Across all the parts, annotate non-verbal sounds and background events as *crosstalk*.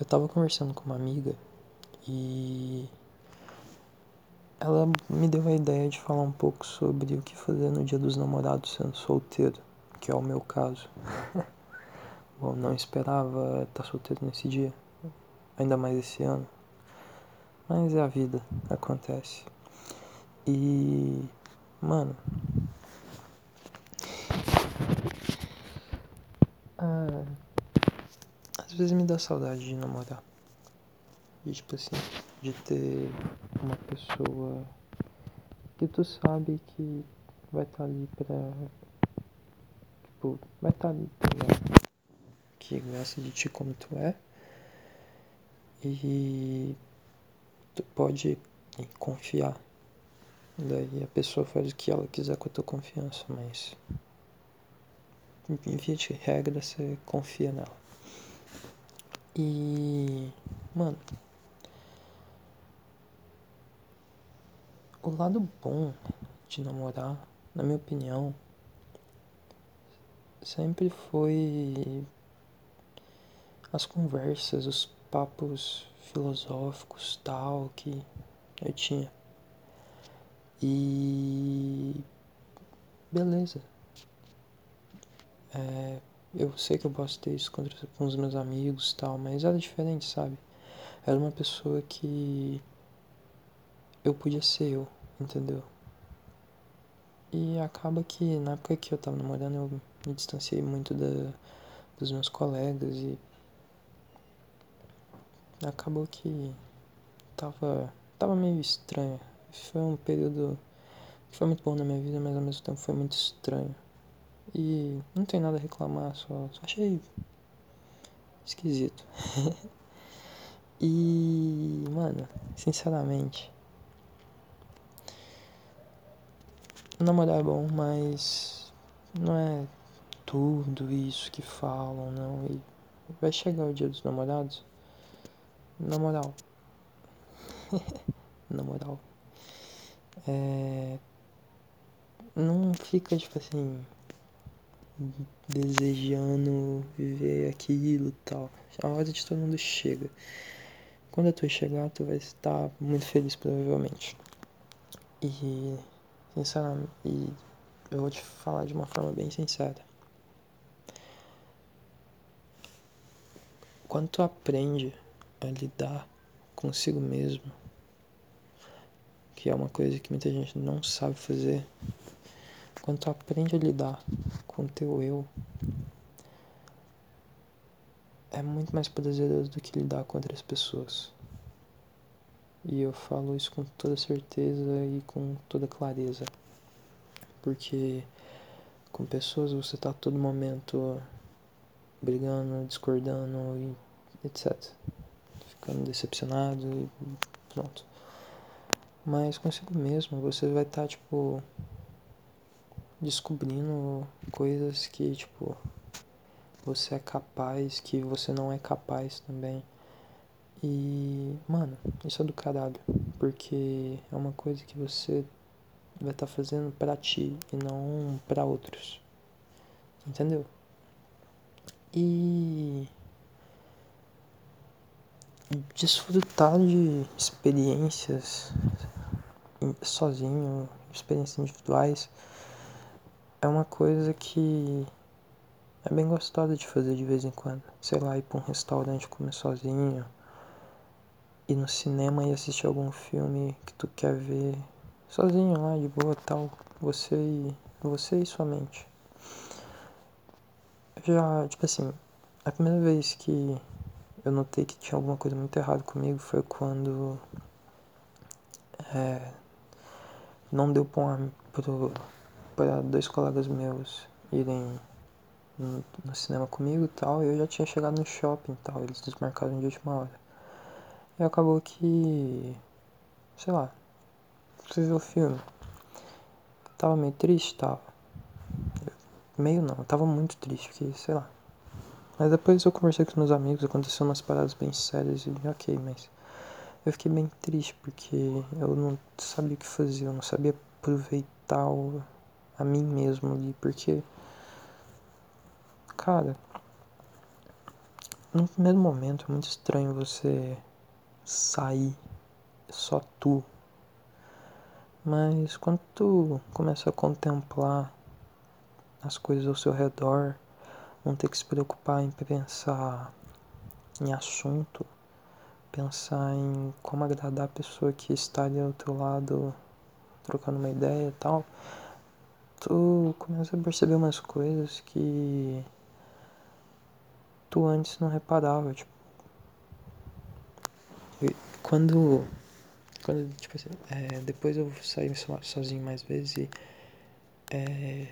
eu tava conversando com uma amiga e ela me deu a ideia de falar um pouco sobre o que fazer no dia dos namorados sendo solteiro, que é o meu caso. *laughs* Bom, não esperava estar solteiro nesse dia, ainda mais esse ano. Mas é a vida, acontece. E, mano, ah, às vezes me dá saudade de namorar. De tipo assim, de ter uma pessoa que tu sabe que vai estar tá ali pra. Tipo, vai estar tá ali pra que gosta de ti como tu é. E tu pode confiar. Daí a pessoa faz o que ela quiser com a tua confiança, mas em via de regra você confia nela. E mano, o lado bom de namorar, na minha opinião, sempre foi as conversas, os papos filosóficos tal que eu tinha. E beleza. É, eu sei que eu posso ter isso com, com os meus amigos tal, mas era diferente, sabe? Era uma pessoa que eu podia ser eu, entendeu? E acaba que na época que eu tava namorando eu me distanciei muito da, dos meus colegas e acabou que tava, tava meio estranho. Foi um período que foi muito bom na minha vida, mas ao mesmo tempo foi muito estranho. E não tem nada a reclamar, só, só achei esquisito. *laughs* e, mano, sinceramente, namorar é bom, mas não é tudo isso que falam, não. E vai chegar o dia dos namorados na moral. *laughs* Na moral. É... Não fica, tipo assim, desejando viver aquilo tal. A hora de todo mundo chega. Quando tu chegar, tu vai estar muito feliz, provavelmente. E, sinceramente, e eu vou te falar de uma forma bem sincera. Quando tu aprende a lidar consigo mesmo, que é uma coisa que muita gente não sabe fazer. Quando tu aprende a lidar com o teu eu, é muito mais prazeroso do que lidar com outras pessoas. E eu falo isso com toda certeza e com toda clareza. Porque com pessoas você tá a todo momento brigando, discordando e etc ficando decepcionado e pronto. Mas consigo mesmo, você vai estar, tá, tipo, descobrindo coisas que, tipo, você é capaz, que você não é capaz também. E, mano, isso é do caralho, porque é uma coisa que você vai estar tá fazendo para ti e não para outros. Entendeu? E desfrutar de experiências sozinho, experiências individuais, é uma coisa que é bem gostosa de fazer de vez em quando. Sei lá, ir pra um restaurante comer sozinho, ir no cinema e assistir algum filme que tu quer ver sozinho lá, de boa tal, você e, você e sua mente. Já, tipo assim, a primeira vez que eu notei que tinha alguma coisa muito errada comigo foi quando é, não deu para dois colegas meus irem no, cinema comigo e tal. Eu já tinha chegado no shopping e tal, eles desmarcaram de última hora. E acabou que, sei lá, fui ver o filme. Tava meio triste, tava. Meio não, tava muito triste, porque, sei lá, mas depois eu conversei com os meus amigos, aconteceu umas paradas bem sérias e ok, mas eu fiquei bem triste porque eu não sabia o que fazer, eu não sabia aproveitar o, a mim mesmo ali, porque cara, no primeiro momento é muito estranho você sair só tu. Mas quando tu começa a contemplar as coisas ao seu redor, não ter que se preocupar em pensar em assunto, pensar em como agradar a pessoa que está ali ao teu lado trocando uma ideia e tal, tu começa a perceber umas coisas que tu antes não reparava, tipo. Quando. Quando, tipo assim, é, depois eu saí sozinho mais vezes e. É,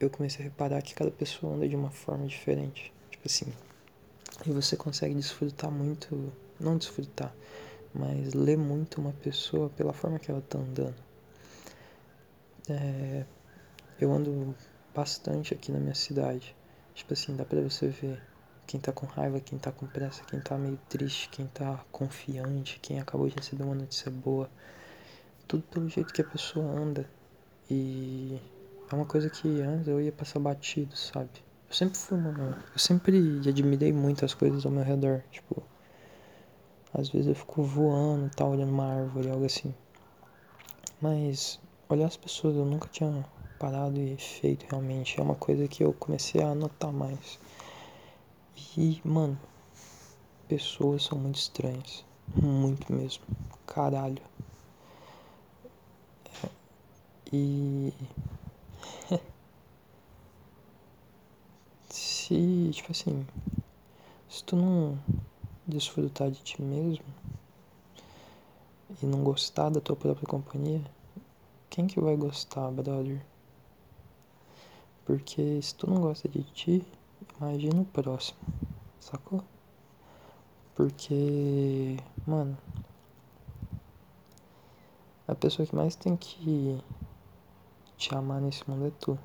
eu comecei a reparar que cada pessoa anda de uma forma diferente. Tipo assim. E você consegue desfrutar muito. Não desfrutar, mas ler muito uma pessoa pela forma que ela tá andando. É, eu ando bastante aqui na minha cidade. Tipo assim, dá pra você ver quem tá com raiva, quem tá com pressa, quem tá meio triste, quem tá confiante, quem acabou de receber uma notícia boa. Tudo pelo jeito que a pessoa anda. E é uma coisa que antes eu ia passar batido, sabe? Eu sempre fui uma. Eu sempre admirei muito as coisas ao meu redor. Tipo, às vezes eu fico voando, tá olhando uma árvore, algo assim. Mas olhar as pessoas eu nunca tinha parado e feito realmente. É uma coisa que eu comecei a notar mais. E, mano, pessoas são muito estranhas. Muito mesmo. Caralho. É, e. *laughs* se, tipo assim. Se tu não desfrutar de ti mesmo e não gostar da tua própria companhia, quem que vai gostar, brother? Porque se tu não gosta de ti, imagina o próximo, sacou? Porque, mano, a pessoa que mais tem que te amar nesse mundo é tu.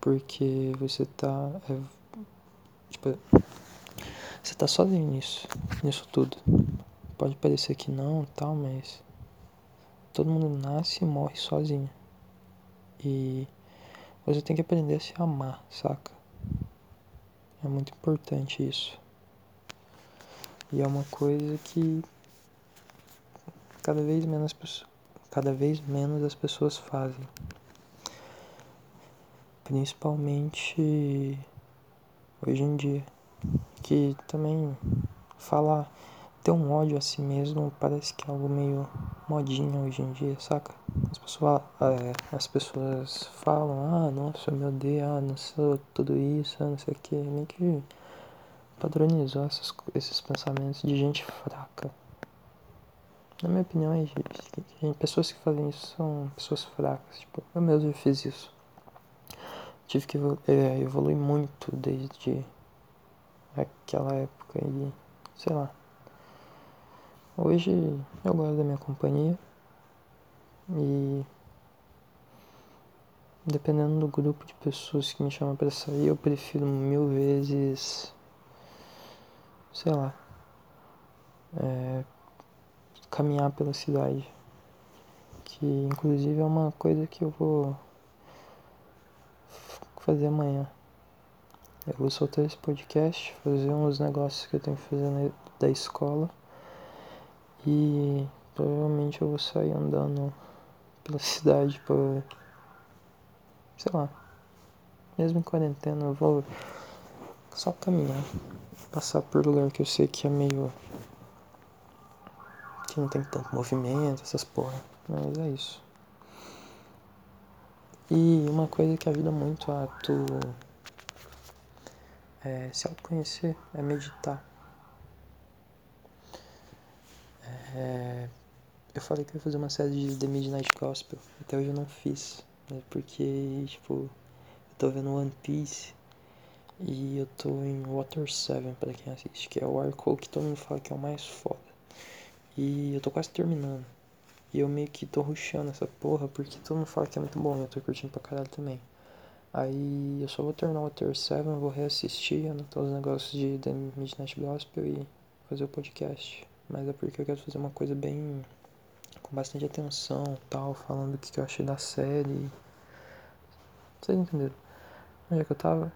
Porque você tá. É, tipo, você tá sozinho nisso, nisso tudo. Pode parecer que não tal, mas todo mundo nasce e morre sozinho. E você tem que aprender a se amar, saca? É muito importante isso. E é uma coisa que cada vez menos cada vez menos as pessoas fazem. Principalmente hoje em dia, que também falar ter um ódio a si mesmo parece que é algo meio modinha hoje em dia, saca? As pessoas, é, as pessoas falam, ah, nossa, meu Deus, ah, não sou tudo isso, ah, não sei o que, meio que padronizou essas, esses pensamentos de gente fraca. Na minha opinião, é, gente, pessoas que fazem isso são pessoas fracas. Tipo, eu mesmo fiz isso. Tive que é, evoluir muito desde aquela época e sei lá. Hoje eu gosto da minha companhia e dependendo do grupo de pessoas que me chamam para sair, eu prefiro mil vezes, sei lá, é, caminhar pela cidade, que inclusive é uma coisa que eu vou fazer amanhã. Eu vou soltar esse podcast, fazer uns negócios que eu tenho que fazer da escola. E provavelmente eu vou sair andando pela cidade pra. sei lá. Mesmo em quarentena eu vou só caminhar. Passar por lugar que eu sei que é meio. que não tem tanto movimento, essas porra. Mas é isso. E uma coisa que ajuda muito a tu é, se autoconhecer é meditar. É, eu falei que ia fazer uma série de The Midnight Gospel, até hoje eu não fiz, né, porque, tipo, eu tô vendo One Piece e eu tô em Water 7 para quem assiste, que é o arco que todo mundo fala que é o mais foda. E eu tô quase terminando. E eu meio que tô rushando essa porra porque todo mundo fala que é muito bom e eu tô curtindo pra caralho também. Aí eu só vou terminar o Water 7, vou reassistir, anotar os negócios de The Midnight Gospel e fazer o podcast mas é porque eu quero fazer uma coisa bem com bastante atenção, tal, falando o que eu achei da série. Vocês entenderam? Onde é que eu tava?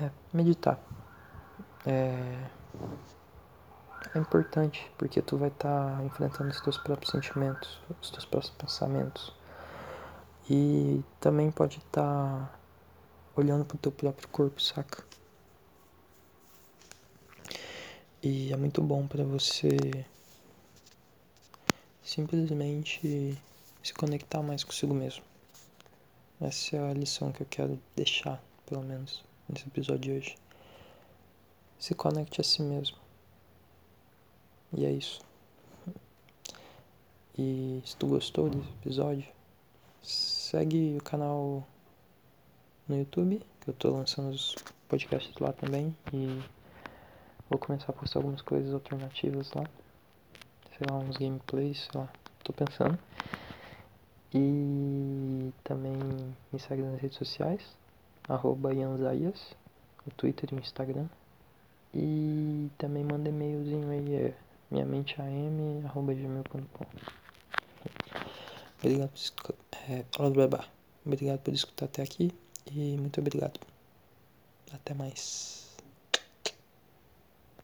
É, meditar. é, é importante, porque tu vai estar tá enfrentando os teus próprios sentimentos, os teus próprios pensamentos. E também pode estar tá olhando pro teu próprio corpo, saca? E é muito bom para você simplesmente se conectar mais consigo mesmo. Essa é a lição que eu quero deixar, pelo menos, nesse episódio de hoje. Se conecte a si mesmo. E é isso. E se tu gostou desse episódio, segue o canal no YouTube, que eu tô lançando os podcasts lá também. E vou começar a postar algumas coisas alternativas lá. Sei lá, uns gameplays, sei lá. Tô pensando. E também me segue nas redes sociais, arroba Ianzaias, no Twitter e no Instagram. E também manda e-mailzinho aí, é minhamenteam.gmail.com Obrigado por, é, obrigado por escutar até aqui e muito obrigado. Até mais.